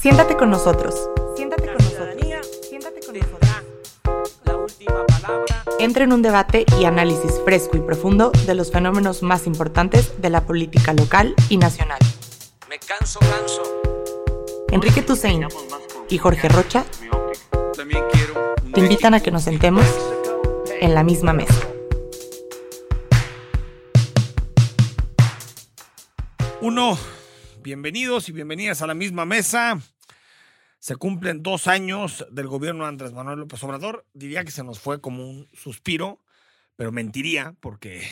Siéntate con nosotros. Siéntate con nosotros. Siéntate con nosotros. La última palabra. Entra en un debate y análisis fresco y profundo de los fenómenos más importantes de la política local y nacional. Me canso, canso. Enrique Tusein y Jorge Rocha te invitan a que nos sentemos en la misma mesa. Uno, bienvenidos y bienvenidas a la misma mesa. Se cumplen dos años del gobierno de Andrés Manuel López Obrador. Diría que se nos fue como un suspiro, pero mentiría porque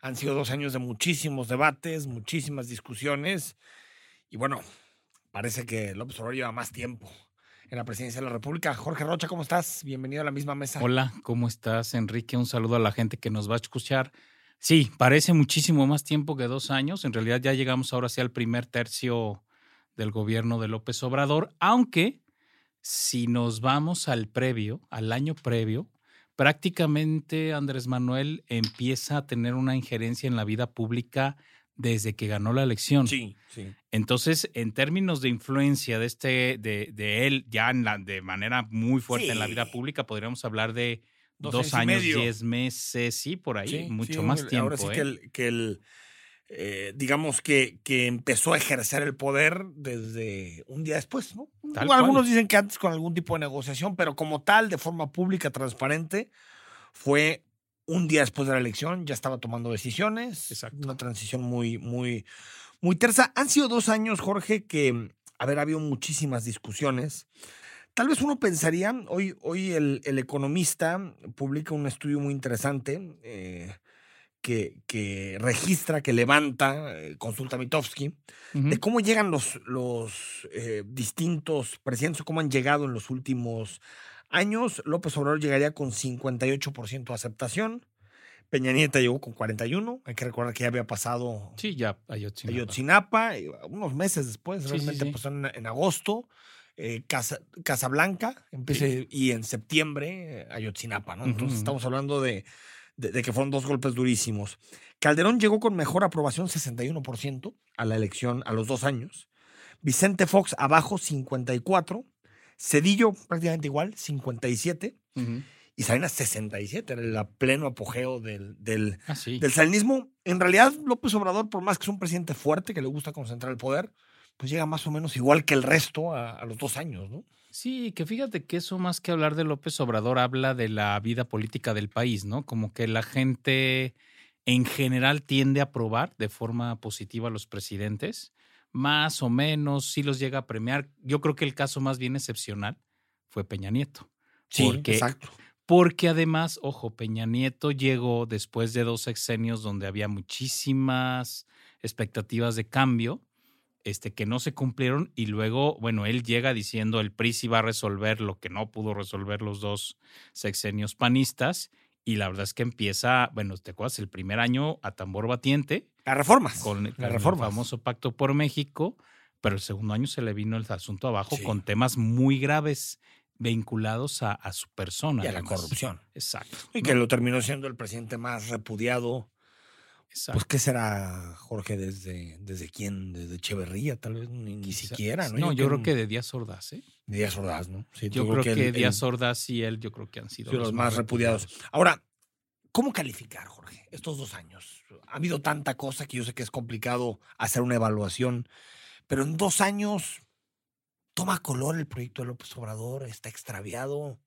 han sido dos años de muchísimos debates, muchísimas discusiones. Y bueno, parece que López Obrador lleva más tiempo en la presidencia de la República. Jorge Rocha, ¿cómo estás? Bienvenido a la misma mesa. Hola, ¿cómo estás, Enrique? Un saludo a la gente que nos va a escuchar. Sí, parece muchísimo más tiempo que dos años. En realidad ya llegamos ahora sí al primer tercio del gobierno de López Obrador, aunque si nos vamos al previo, al año previo, prácticamente Andrés Manuel empieza a tener una injerencia en la vida pública desde que ganó la elección. Sí, sí. Entonces, en términos de influencia de este, de, de él, ya en la, de manera muy fuerte en la vida pública, podríamos hablar de Dos dos, años medio. diez meses, sí, por ahí, Sí, mucho sí, más tiempo. Ahora sí ¿eh? que el, que el, eh, digamos que, que empezó a ejercer el poder desde un día después, ¿no? Tal Algunos cual. dicen que antes con algún tipo de negociación, pero como tal, de forma pública, transparente, fue un día después de la elección, ya estaba tomando decisiones, Exacto. una transición muy, muy, muy tersa. Han sido dos años, Jorge, que, a ver, ha habido muchísimas discusiones. Tal vez uno pensaría, hoy, hoy el, el economista publica un estudio muy interesante eh, que, que registra, que levanta, eh, consulta Mitofsky, Ujú. de cómo llegan los, los eh, distintos presidentes cómo han llegado en los últimos años. López Obrador llegaría con 58% de aceptación. Peña Nieto llegó con 41. Hay que recordar que ya había pasado Sí, ya, Ayotzinapa. Ayotzinapa, unos meses después, Sí, sí, realmente sí. pasó en, en agosto, eh, Casa, Casablanca, y en septiembre eh, Ayotzinapa, ¿no? Entonces estamos hablando de, de- de que fueron dos golpes durísimos. Calderón llegó con mejor aprobación, 61%, a la elección a los dos años. Vicente Fox abajo, 54%. Cedillo prácticamente igual, 57%. Ujú. Y Salinas, 67%, era el pleno apogeo del, del, Ah, sí. del salinismo. En realidad, López Obrador, por más que es un presidente fuerte, que le gusta concentrar el poder, pues llega más o menos igual que el resto a, a los dos años, ¿no? Sí, que fíjate que eso más que hablar de López Obrador habla de la vida política del país, ¿no? Como que la gente en general tiende a aprobar de forma positiva a los presidentes, más o menos, sí los llega a premiar. Yo creo que el caso más bien excepcional fue Peña Nieto. Porque- exacto. Porque además, ojo, Peña Nieto llegó después de dos sexenios donde había muchísimas expectativas de cambio, este, que no se cumplieron, y luego, bueno, él llega diciendo el PRI sí va a resolver lo que no pudo resolver los dos sexenios panistas, y la verdad es que empieza, bueno, ¿te acuerdas? El primer año a tambor batiente, Las reformas. con, el famoso Pacto por México, pero el segundo año se le vino el asunto abajo Sí. con temas muy graves vinculados a, a su persona. y a la corrupción. Exacto. Y ¿no? que lo terminó siendo el presidente más repudiado. Exacto. Pues, ¿qué será, Jorge? ¿Desde, desde quién? ¿Desde Echeverría? Tal vez ni, siquiera, ¿no? No, yo creo que de Díaz Ordaz, ¿eh? Díaz Ordaz, ¿no? Sí, Yo creo que, el- Díaz Ordaz y él, yo creo que han sido Sí, los más repudiados. Ahora, ¿cómo calificar, Jorge, estos dos años? Ha habido tanta cosa que yo sé que es complicado hacer una evaluación, pero en dos años toma color el proyecto de López Obrador, está extraviado.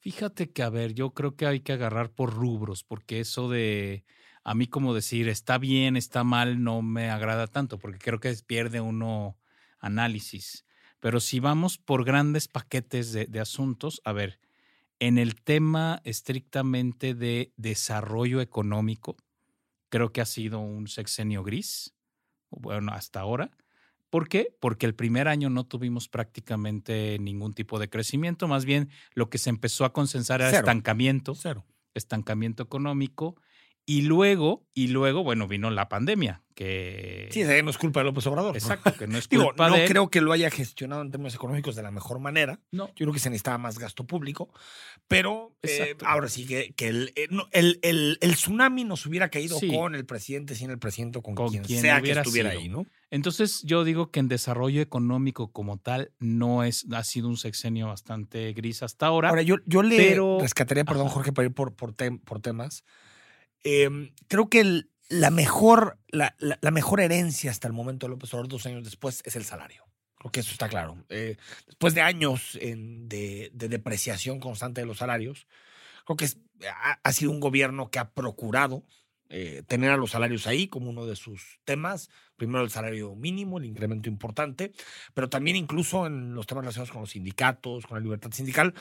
Fíjate que, a ver, yo creo que hay que agarrar por rubros, porque eso de, a mí como decir, está bien, está mal, no me agrada tanto, porque creo que pierde uno análisis. Pero si vamos por grandes paquetes de, de asuntos, a ver, en el tema estrictamente de desarrollo económico, creo que ha sido un sexenio gris, bueno, hasta ahora. ¿Por qué? Porque el primer año no tuvimos prácticamente ningún tipo de crecimiento, más bien lo que se empezó a consensar era Cero. estancamiento, Cero. estancamiento económico Y luego, y luego, bueno, vino la pandemia, que... Sí, no es culpa de López Obrador. ¿no? Exacto, que no es Digo, culpa no de él. creo que lo haya gestionado en términos económicos de la mejor manera. No, Yo creo que se necesitaba más gasto público, pero eh, ahora sí que, que el, eh, no, el, el- el tsunami nos hubiera caído Sí. con el presidente, sin el presidente, con, Con quien, quien sea que estuviera sido. ahí, ¿no? Entonces yo digo que en desarrollo económico como tal no es, ha sido un sexenio bastante gris hasta ahora. Ahora, yo, yo le pero- rescataría, perdón, Ajá. Jorge, para ir por, por, tem- por temas. Eh, creo que el- la, mejor, la, la- la mejor herencia hasta el momento de López Obrador, dos años después, es el salario. Creo que eso está claro. Eh, después de años en- de, de depreciación constante de los salarios, creo que es- ha, ha sido un gobierno que ha procurado eh, tener a los salarios ahí como uno de sus temas. Primero el salario mínimo, el incremento importante, pero también incluso en los temas relacionados con los sindicatos, con la libertad sindical,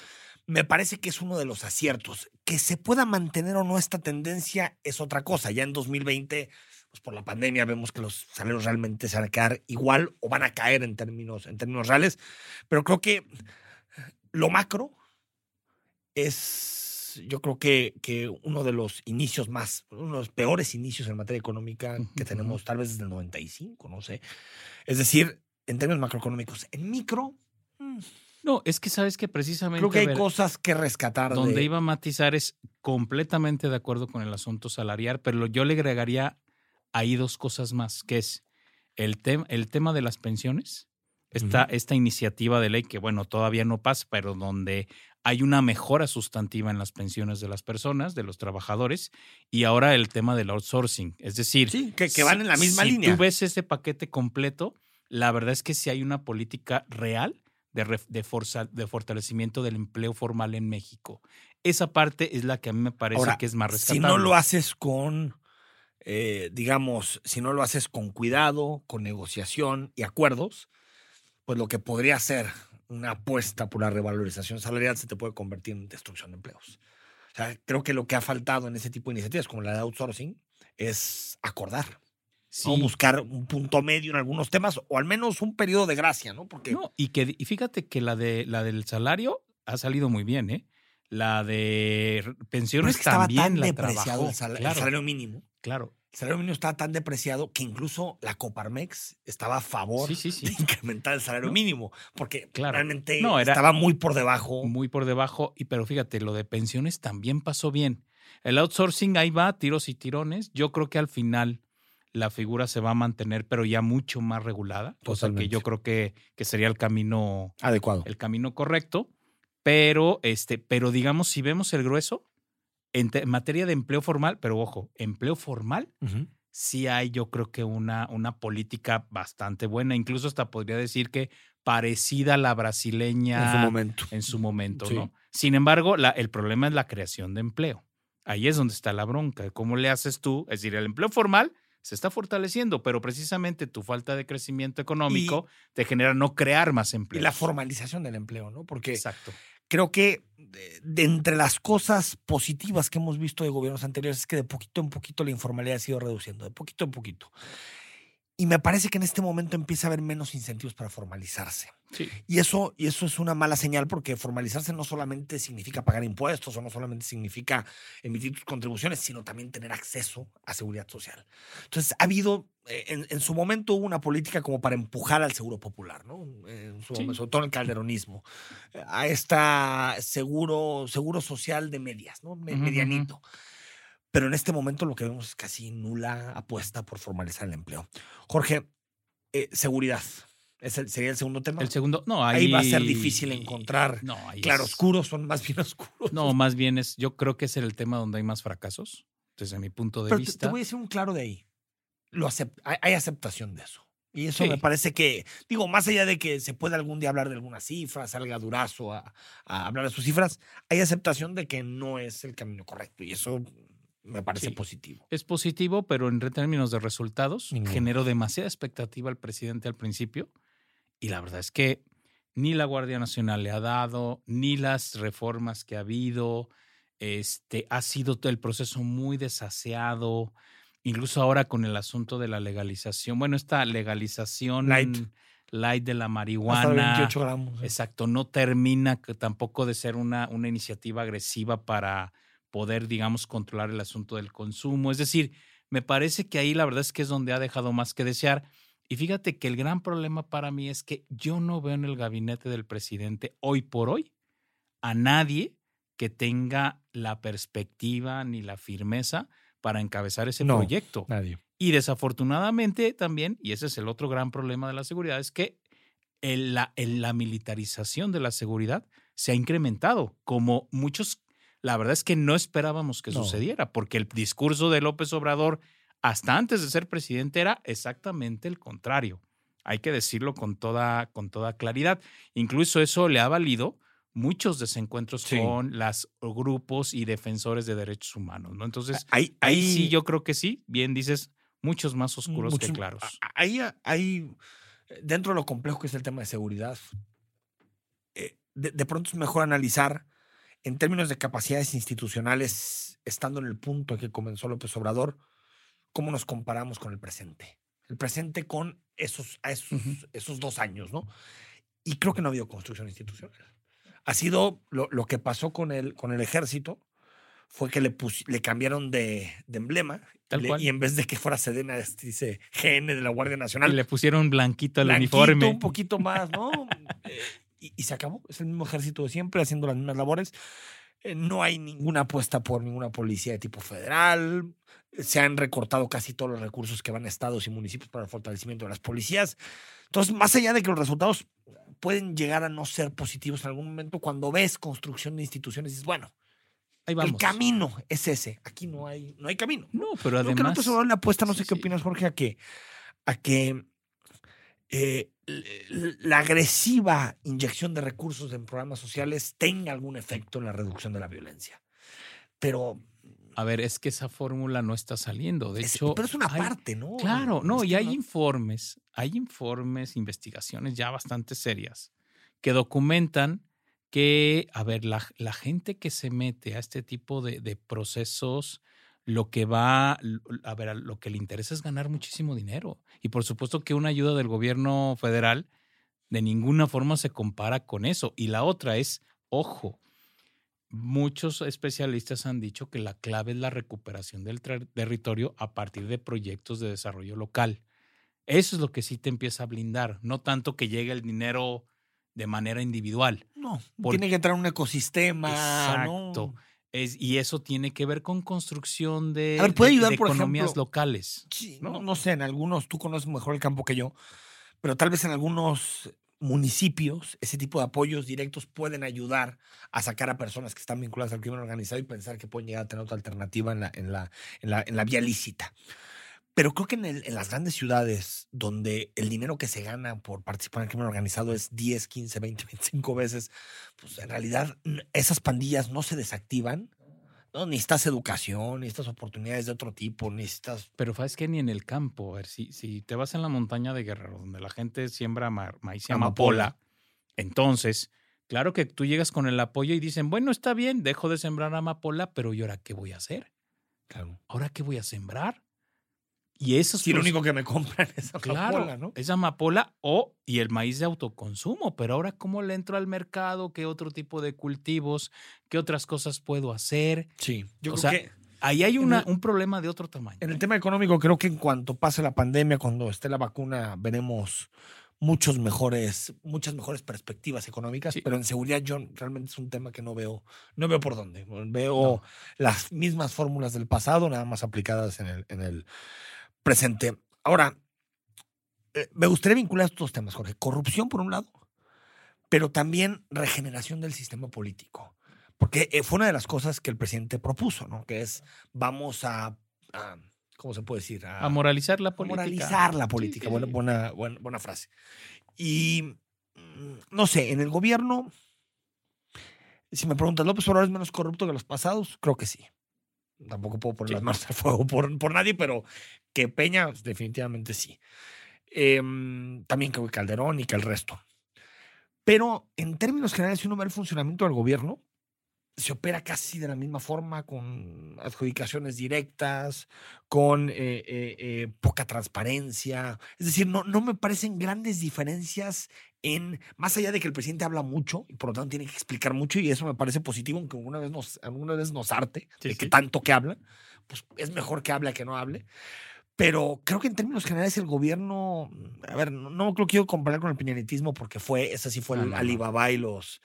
me parece que es uno de los aciertos. Que se pueda mantener o no esta tendencia es otra cosa. Ya en 2020, pues por la pandemia vemos que los salarios realmente se van a quedar igual o van a caer en términos, en términos reales, pero creo que lo macro es, yo creo que, que uno de los inicios más, uno de los peores inicios en materia económica que tenemos tal vez desde el 95, no sé. Es decir, en términos macroeconómicos. En micro, No, es que sabes que precisamente creo que hay ver, cosas que rescatar. donde de- iba a matizar es completamente de acuerdo con el asunto salarial, pero yo le agregaría ahí dos cosas más, que es el, tem- el tema de las pensiones, esta, esta iniciativa de ley que, bueno, todavía no pasa, pero donde hay una mejora sustantiva en las pensiones de las personas, de los trabajadores, y ahora el tema del outsourcing. Es decir, Sí, que, que van en la misma si línea. tú ves ese paquete completo, la verdad es que sí hay una política real de, de, forza- de fortalecimiento del empleo formal en México. Esa parte es la que a mí me parece Ahora, que es más si rescatable. no lo haces con, eh, digamos, si no lo haces con cuidado, con negociación y acuerdos, pues lo que podría ser una apuesta por la revalorización salarial se te puede convertir en destrucción de empleos. O sea, creo que lo que ha faltado en ese tipo de iniciativas, como la de outsourcing, es acordar, Sí. ¿no? buscar un punto medio en algunos temas o al menos un periodo de gracia, ¿no? Porque No, y que y fíjate que la de la del salario ha salido muy bien, ¿eh? La de pero es pensiones que estaba también tan la depreciado trabajó. el, sal- el claro, salario mínimo. claro. El salario mínimo estaba tan depreciado que incluso la Coparmex estaba a favor Sí, sí, sí. de incrementar el salario No. mínimo, porque Claro. realmente No, era- estaba muy por debajo. muy por debajo. Y pero fíjate, lo de pensiones también pasó bien. El outsourcing ahí va, tiros y tirones. Yo creo que al final la figura se va a mantener, pero ya mucho más regulada. Cosa que Totalmente. yo creo que, que sería el camino, Adecuado. el camino correcto. Pero, este, pero digamos, si vemos el grueso, en, te- en materia de empleo formal, pero ojo, empleo formal, sí hay, yo creo que una, una política bastante buena. Incluso hasta podría decir que parecida a la brasileña en su momento. en su momento, Sí. ¿no? Sin embargo, la- el problema es la creación de empleo. Ahí es donde está la bronca. ¿Cómo le haces tú? Es decir, el empleo formal se está fortaleciendo, pero precisamente tu falta de crecimiento económico te genera no crear más Y empleo. la formalización del empleo, ¿no? Porque Exacto. creo que de, de entre las cosas positivas que hemos visto de gobiernos anteriores es que de poquito en poquito la informalidad ha sido reduciendo, de poquito en poquito. Y me parece que en este momento empieza a haber menos incentivos para formalizarse. Sí. Y eso, y eso es una mala señal porque formalizarse no solamente significa pagar impuestos o no solamente significa emitir tus contribuciones, sino también tener acceso a seguridad social. Entonces, ha habido, eh, en, en su momento hubo una política como para empujar al seguro popular, ¿no? En su Sí. sobre todo en el calderonismo, a esta seguro, seguro social de medias, ¿no? Me- Ujú, ujú. Pero en este momento lo que vemos es casi nula apuesta por formalizar el empleo. Jorge, eh, seguridad. ¿Es el- ¿Sería el segundo tema? El segundo, no, Ahí ahí, va a ser difícil encontrar No, claroscuros, son más bien oscuros. No, más bien es, yo creo que es el tema donde hay más fracasos, desde mi punto de Pero te, vista. te voy a decir un claro de ahí. Lo acep- hay, aceptación de eso. Y eso Sí. me parece que, digo, más allá de que se pueda algún día hablar de alguna cifra, salga Durazo a, a hablar de sus cifras, hay aceptación de que no es el camino correcto. Y eso me parece Sí. positivo. Es positivo, pero en términos de resultados Ninguno. generó demasiada expectativa al presidente al principio y la verdad es que ni la Guardia Nacional le ha dado, ni las reformas que ha habido, este, ha sido todo el proceso muy desaseado, incluso ahora con el asunto de la legalización, bueno, esta legalización Light. light de la Hasta marihuana. 28 gramos. ¿eh? Exacto, no termina que tampoco de ser una, una iniciativa agresiva para, poder, digamos, controlar el asunto del consumo. Es decir, me parece que ahí la verdad es que es donde ha dejado más que desear. Y fíjate que el gran problema para mí es que yo no veo en el gabinete del presidente hoy por hoy a nadie que tenga la perspectiva ni la firmeza para encabezar ese No, proyecto. Nadie. Y desafortunadamente también, y ese es el otro gran problema de la seguridad, es que la, el- la militarización de la seguridad se ha incrementado, como muchos, la verdad es que no esperábamos que No. sucediera, porque el discurso de López Obrador, hasta antes de ser presidente, era exactamente el contrario. Hay que decirlo con toda, con toda claridad. Incluso eso le ha valido muchos desencuentros Sí. con los grupos y defensores de derechos humanos, ¿no? Entonces, Ahí, Ahí sí, yo creo que sí. Bien dices, muchos más oscuros que claros. Ahí hay, dentro de lo complejo que es el tema de seguridad, eh, de, de pronto es mejor analizar en términos de capacidades institucionales, estando en el punto en que comenzó López Obrador, cómo nos comparamos con el presente. El presente con esos, esos, Ujú. esos dos años, ¿no? Y creo que no ha habido construcción institucional. Ha sido lo, lo que pasó con el, con el ejército, fue que le, pus- le cambiaron de, de emblema Tal le- cual. y en vez de que fuera Sedena, este, dice GN de la Guardia Y Nacional. le pusieron blanquito al blanquito, uniforme. Un poquito más, ¿no? Y, y se acabó. Es el mismo ejército de siempre, haciendo las mismas labores. Eh, no hay ninguna apuesta por ninguna policía de tipo federal. Se han recortado casi todos los recursos que van a estados y municipios para el fortalecimiento de las policías. Entonces, más allá de que los resultados pueden llegar a no ser positivos en algún momento, cuando ves construcción de instituciones, dices, bueno, Ahí el vamos. camino es ese. Aquí no hay, no hay camino. No, pero Creo que además. López Obrador le apuesta, no sí, sé qué sí. opinas, Jorge, a que, a que eh, la agresiva inyección de recursos en programas sociales tenga algún efecto en la reducción de la violencia. Pero, A ver, es que esa fórmula no está saliendo. De es, hecho. pero es una hay- parte, ¿no? Claro, no, Es y hay no- informes, hay informes, investigaciones ya bastante serias que documentan que, a ver, la, la gente que se mete a este tipo de, de procesos, lo que va, a ver, lo que le interesa es ganar muchísimo dinero. Y por supuesto que una ayuda del gobierno federal de ninguna forma se compara con eso. Y la otra es, ojo, muchos especialistas han dicho que la clave es la recuperación del ter- territorio a partir de proyectos de desarrollo local. Eso es lo que sí te empieza a blindar, no tanto que llegue el dinero de manera individual. No, Por- tiene que entrar un ecosistema. Exacto. ¿no? Es, y eso tiene que ver con construcción de, A ver, ¿puede de- ayudar, de por economías ejemplo? locales. Sí, ¿no? no, no sé, en algunos, tú conoces mejor el campo que yo, pero tal vez en algunos municipios ese tipo de apoyos directos pueden ayudar a sacar a personas que están vinculadas al crimen organizado y pensar que pueden llegar a tener otra alternativa en la, en la, en la, en la vía lícita. Pero creo que en, el- en las grandes ciudades donde el dinero que se gana por participar en el crimen organizado es 10, 15, 20, 25 veces, pues en realidad esas pandillas no se desactivan. No, necesitas educación, necesitas oportunidades de otro tipo, necesitas Pero sabes que ni en el campo, a ver, si, si te vas en la montaña de Guerrero, donde la gente siembra ma- maíz y Amapola. amapola, entonces, claro que tú llegas con el apoyo y dicen, bueno, está bien, dejo de sembrar amapola, pero ¿y ahora qué voy a hacer? Claro. ¿Ahora qué voy a sembrar? Y eso es lo único que me compran es Claro, amapola, ¿no? es amapola o y el maíz de autoconsumo, pero ahora cómo le entro al mercado, qué otro tipo de cultivos, qué otras cosas puedo hacer. Sí. Yo O creo sea, que Ahí hay una, el- un problema de otro tamaño. en el tema económico, creo que en cuanto pase la pandemia, cuando esté la vacuna, veremos muchos mejores, muchas mejores perspectivas económicas, Sí. pero en seguridad yo realmente es un tema que no veo, no veo por dónde. Veo las mismas fórmulas del pasado, nada más aplicadas en el, en el presente. Ahora, eh, me gustaría vincular estos dos temas, Jorge. Corrupción por un lado, pero también regeneración del sistema político. Porque eh, fue una de las cosas que el presidente propuso, ¿no? Que es, vamos a, a- ¿cómo se puede decir? A moralizar la a política. moralizar la política. sí, buena, buena, buena, buena frase. Y, mm, no sé, en el gobierno, si me preguntas, ¿López Obrador es menos corrupto que los pasados? Creo que sí. Tampoco puedo poner Sí. las manos al fuego por, por nadie, pero que Peña, pues, definitivamente sí. Em, también que Calderón y que el resto. Pero en términos generales, si uno ve el funcionamiento del gobierno, se opera casi de la misma forma, con adjudicaciones directas, con eh, eh, eh, poca transparencia. Es decir, no, no me parecen grandes diferencias en, más allá de que el presidente habla mucho y por lo tanto tiene que explicar mucho y eso me parece positivo, aunque alguna vez nos, alguna vez nos arte Sí, de que sí. tanto que habla, pues es mejor que hable a que no hable. Pero creo que en términos generales el gobierno, a ver, no, no lo quiero comparar con el piñanetismo porque fue, ese sí fue el no. Alibaba y los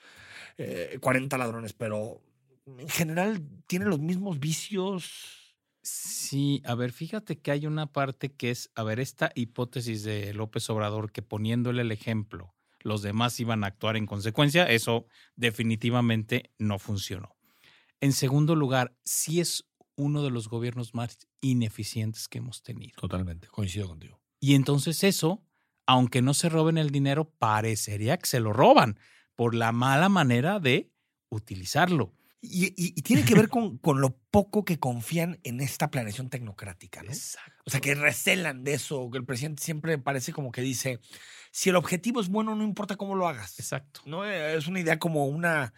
eh, 40 ladrones, pero en general tiene los mismos vicios. Sí, a ver, fíjate que hay una parte que es, a ver, esta hipótesis de López Obrador que poniéndole el ejemplo, los demás iban a actuar en consecuencia, eso definitivamente no funcionó. En segundo lugar, sí es uno de los gobiernos más ineficientes que hemos tenido. Totalmente, coincido contigo. Y entonces eso, aunque no se roben el dinero, parecería que se lo roban por la mala manera de utilizarlo. Y, y- y tiene que ver con, con lo poco que confían en esta planeación tecnocrática, ¿no? Exacto. O sea, que recelan de eso, que el presidente siempre parece como que dice, si el objetivo es bueno, no importa cómo lo hagas. Exacto. ¿no? Eh, Es una idea como una,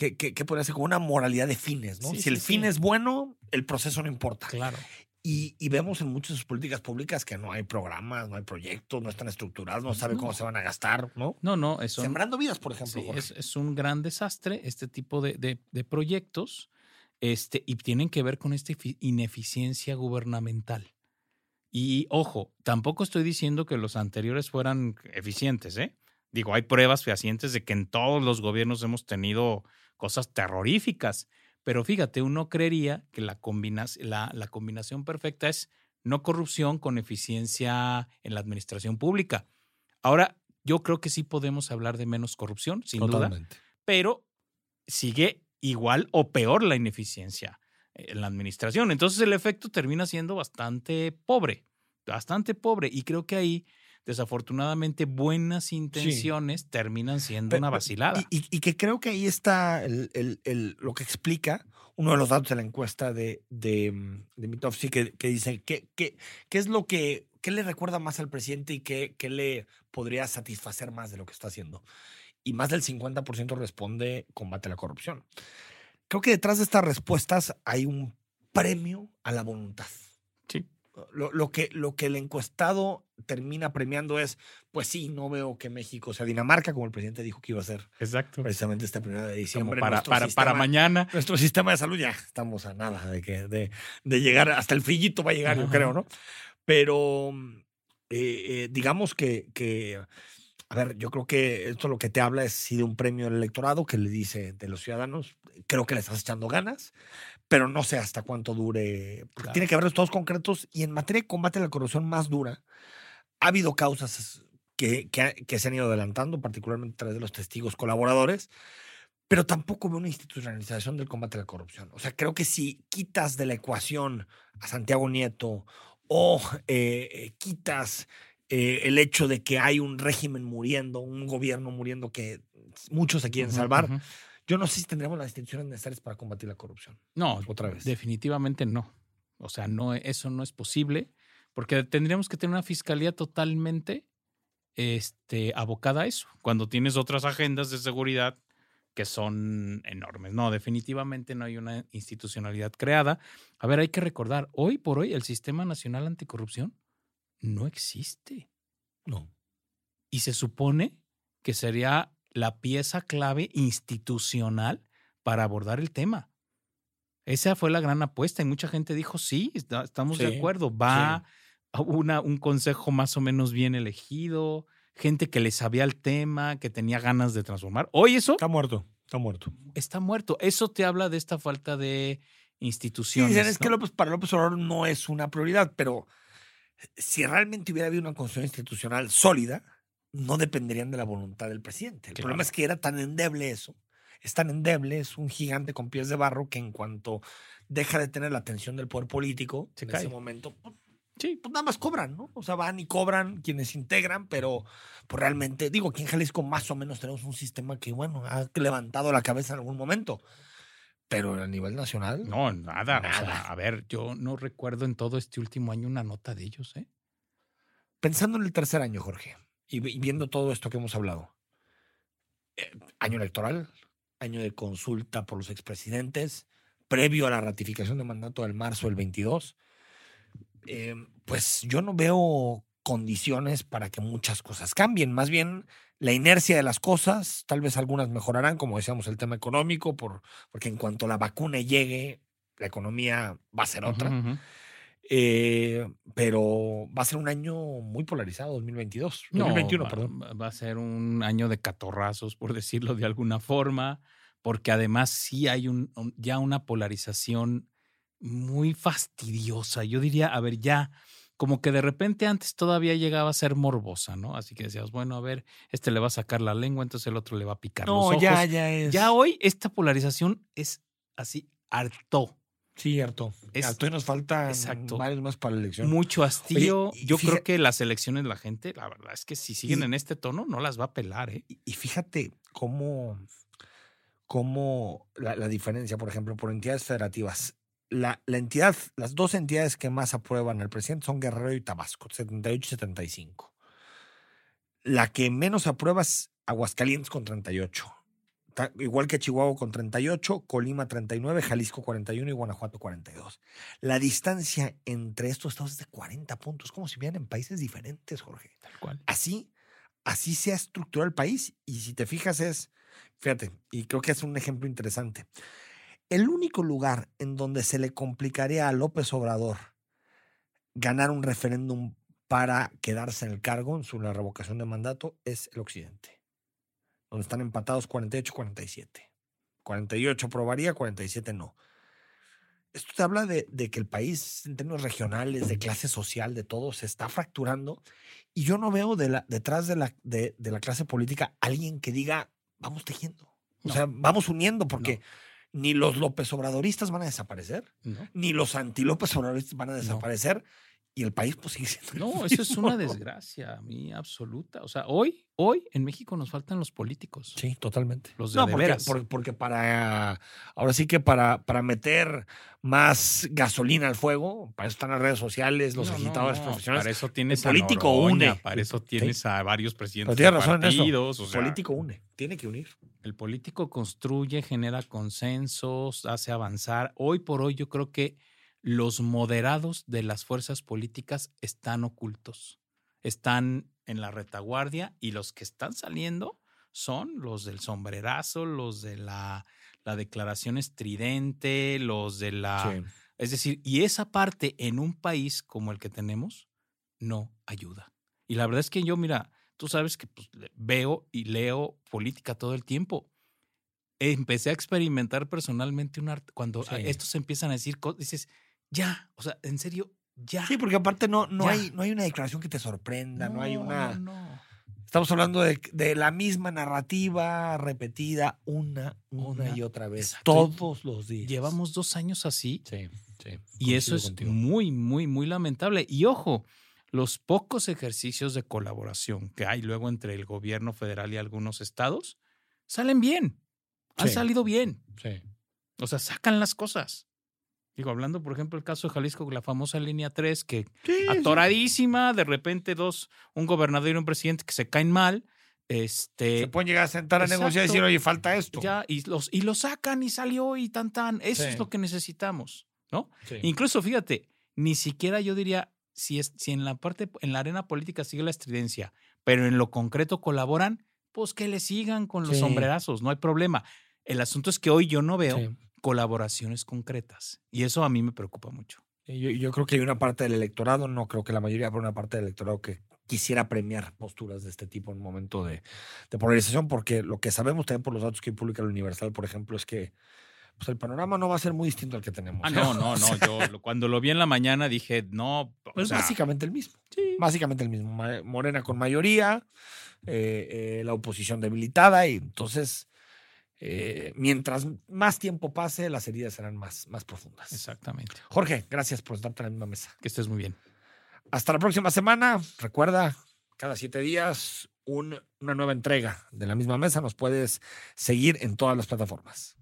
que, que, que podría ser como una moralidad de fines, ¿no? Sí, si el sí. fin es bueno, el proceso no importa. Claro. Y, y vemos en muchas de sus políticas públicas que no hay programas, no hay proyectos, no están estructurados, no sabe No. cómo se van a gastar, ¿no? No, no, eso. Sembrando vidas, por ejemplo. Es, es un gran desastre este tipo de, de- de proyectos este, y tienen que ver con esta efi- ineficiencia gubernamental. Y ojo, tampoco estoy diciendo que los anteriores fueran eficientes, ¿eh? Digo, hay pruebas fehacientes de que en todos los gobiernos hemos tenido cosas terroríficas, pero fíjate, uno creería que la, combina- la, la combinación perfecta es no corrupción con eficiencia en la administración pública. Ahora, yo creo que sí podemos hablar de menos corrupción, sin duda, pero sigue igual o peor la ineficiencia en la administración. Entonces el efecto termina siendo bastante pobre, bastante pobre. Y creo que ahí, desafortunadamente, buenas intenciones terminan siendo una vacilada. Y, y- y que creo que ahí está el- el- el- lo que explica uno de los datos de la encuesta de, de, mm, de Mitofsky que, que dice que, que- qué es lo que qué le recuerda más al presidente y qué, qué le podría satisfacer más de lo que está haciendo. Y más del 50% responde combate a la corrupción. Creo que detrás de estas respuestas hay un premio a la voluntad. Lo, lo que, lo que el encuestado termina premiando es, pues sí, no veo que México sea Dinamarca, como el presidente dijo que iba a ser Exacto. precisamente este primero de Como diciembre. para, nuestro para, para sistema- mañana. Nuestro sistema de salud ya estamos a nada de, que, de, de llegar, hasta el frillito va a llegar, yo Ajá. creo, ¿no? Pero eh, eh, digamos que, que, a ver, yo creo que esto lo que te habla es sí de un premio del electorado que le dice de los ciudadanos, creo que le estás echando ganas, pero no sé hasta cuánto dure, porque Claro. tiene que haber resultados concretos y en materia de combate a la corrupción más dura, ha habido causas que, que, que se han ido adelantando, particularmente a través de los testigos colaboradores, pero tampoco veo una institucionalización del combate a la corrupción. O sea, creo que si quitas de la ecuación a Santiago Nieto o eh, eh, quitas eh, el hecho de que hay un régimen muriendo, un gobierno muriendo que muchos se quieren salvar. Yo no sé si tendremos las instituciones necesarias para combatir la corrupción. No, Otra vez. Definitivamente no. O sea, no, eso no es posible, porque tendríamos que tener una fiscalía totalmente este, abocada a eso, cuando tienes otras agendas de seguridad que son enormes. No, definitivamente no hay una institucionalidad creada. A ver, hay que recordar, hoy por hoy el Sistema Nacional Anticorrupción no existe. No. Y se supone que sería la pieza clave institucional para abordar el tema. Esa fue la gran apuesta y mucha gente dijo, sí, está- estamos de acuerdo, va a una, un consejo más o menos bien elegido, gente que le sabía el tema, que tenía ganas de transformar. Hoy eso Está muerto, está muerto. está muerto. Eso te habla de esta falta de Sí, instituciones. dicen, es que ¿no? López, para López Obrador no es una prioridad, pero si realmente hubiera habido una constitución institucional sólida, no dependerían de la voluntad del presidente. El Claro. problema es que era tan endeble eso, es tan endeble, es un gigante con pies de barro que en cuanto deja de tener la atención del poder político, Se en cae. ese momento, pues, Sí, pues nada más cobran, ¿no? O sea, van y cobran quienes integran, pero pues realmente, digo, aquí en Jalisco más o menos tenemos un sistema que, bueno, ha levantado la cabeza en algún momento, pero a nivel nacional, no, nada. o sea, Nada. a ver, yo no recuerdo en todo este último año una nota de ellos, ¿eh? Pensando en el tercer año, Jorge, y, vi- y viendo todo esto que hemos hablado, eh, año electoral, año de consulta por los expresidentes, previo a la ratificación de mandato del marzo del 22, eh, pues yo no veo condiciones para que muchas cosas cambien. Más bien la inercia de las cosas, tal vez algunas mejorarán, como decíamos, el tema económico, por, porque en cuanto la vacuna llegue, la economía va a ser otra. Eh, pero va a ser un año muy polarizado, 2022. No, 2021, va, perdón. va- a ser un año de catorrazos, por decirlo de alguna forma, porque además sí hay un, ya una polarización muy fastidiosa. Yo diría, a ver, ya, como que de repente antes todavía llegaba a ser morbosa, ¿no? Así que decías, bueno, a ver, este le va a sacar la lengua, entonces el otro le va a picar los No, ojos. ya, ya es. Ya hoy esta polarización es así, harto. Cierto. Es- Harto y nos faltan Exacto. varios más para la elección. Mucho hastío. Yo fíjate- creo que las elecciones, la gente, la verdad es que si siguen Y- en este tono, no las va a pelar, ¿eh? Y- Y fíjate cómo, cómo la, la diferencia, por ejemplo, por entidades federativas. La, la entidad, las dos entidades que más aprueban al presidente son Guerrero y Tabasco, 78 y 75. La que menos aprueba es Aguascalientes con 38. Igual que Chihuahua con 38, Colima 39, Jalisco 41 y Guanajuato 42. La distancia entre estos estados es de 40 puntos, como si vieran en países diferentes, Jorge Tal cual. así, así se ha estructurado el país. Y si te fijas es, fíjate, y creo que es un ejemplo interesante. El único lugar en donde se le complicaría a López Obrador ganar un referéndum para quedarse en el cargo en su la revocación de mandato es el occidente, donde están empatados 48-47. 48 aprobaría, 47 no. Esto te habla de, de que el país, en términos regionales, de clase social, de todo, se está fracturando y yo no veo de la, detrás de la, de, de la clase política alguien que diga, vamos tejiendo. O No. sea, vamos uniendo, porque ni los López Obradoristas van a desaparecer, ¿no? ni los anti-López Obradoristas van a desaparecer, y el país pues sigue siendo. el No, eso es una desgracia, a mí absoluta. O sea, hoy, hoy en México nos faltan los políticos. Sí, totalmente. Los de no, de porque, veras. por- porque para, ahora sí que para, para meter más gasolina al fuego, para eso están las redes sociales, los No, agitadores no, profesionales. Para eso tienes político a Noroña, une. Para eso Sí. tienes a varios presidentes de tienes razón en eso. partidos. o sea, político une, tiene que unir. El político construye, genera consensos, hace avanzar. Hoy por hoy yo creo que los moderados de las fuerzas políticas están ocultos, están en la retaguardia y los que están saliendo son los del sombrerazo, los de la, la declaración estridente, los de la... Sí. Es decir, y esa parte en un país como el que tenemos no ayuda. Y la verdad es que yo, mira, tú sabes que pues, veo y leo política todo el tiempo. Empecé a experimentar personalmente un arte. Cuando Sí. estos empiezan a decir cosas, dices, ya, o sea, en serio, ya. Sí, porque aparte no, no, Ya. hay, no hay una declaración que te sorprenda, no, hay una... no, no. Estamos hablando de, de la misma narrativa repetida una, una, Una, y otra vez, exacto. todos los días. Llevamos dos años así Sí, sí. Y eso es contigo. muy, muy, muy lamentable. Y ojo, los pocos ejercicios de colaboración que hay luego entre el gobierno federal y algunos estados salen bien. Han Sí. salido bien. Sí. O sea, sacan las cosas. Digo, hablando, por ejemplo, el caso de Jalisco, con la famosa línea 3, que Sí, sí. atoradísima, de repente dos, un gobernador y un presidente que se caen mal, este, Se pueden llegar a sentar a negociar y decir, oye, falta esto. ya, y los, y lo sacan y salió y tan tan. Eso Sí. es lo que necesitamos, ¿no? Incluso, fíjate, ni siquiera yo diría, si, es, si en la parte, en la arena política sigue la estridencia, pero en lo concreto colaboran, pues que le sigan con los sombrerazos, no hay problema. El asunto es que hoy yo no veo. Colaboraciones concretas y eso a mí me preocupa mucho. Y Yo, yo creo que hay una parte del electorado, no creo que la mayoría, pero una parte del electorado que quisiera premiar posturas de este tipo en un momento de, de polarización, porque lo que sabemos también por los datos que publica el Universal, por ejemplo, es que pues, el panorama no va a ser muy distinto al que tenemos. Ah, ¿eh? no, no, no. Yo cuando lo vi en la mañana dije, no, Pues sea, básicamente el mismo. sí, Básicamente el mismo. Morena con mayoría, eh, eh, la oposición debilitada, y entonces, eh, mientras más tiempo pase, las heridas serán más, más profundas. exactamente. Jorge, gracias por estarte en la misma mesa. Que estés muy bien. Hasta la próxima semana. Recuerda, cada siete días un- una nueva entrega de la misma mesa. Nos puedes seguir en todas las plataformas.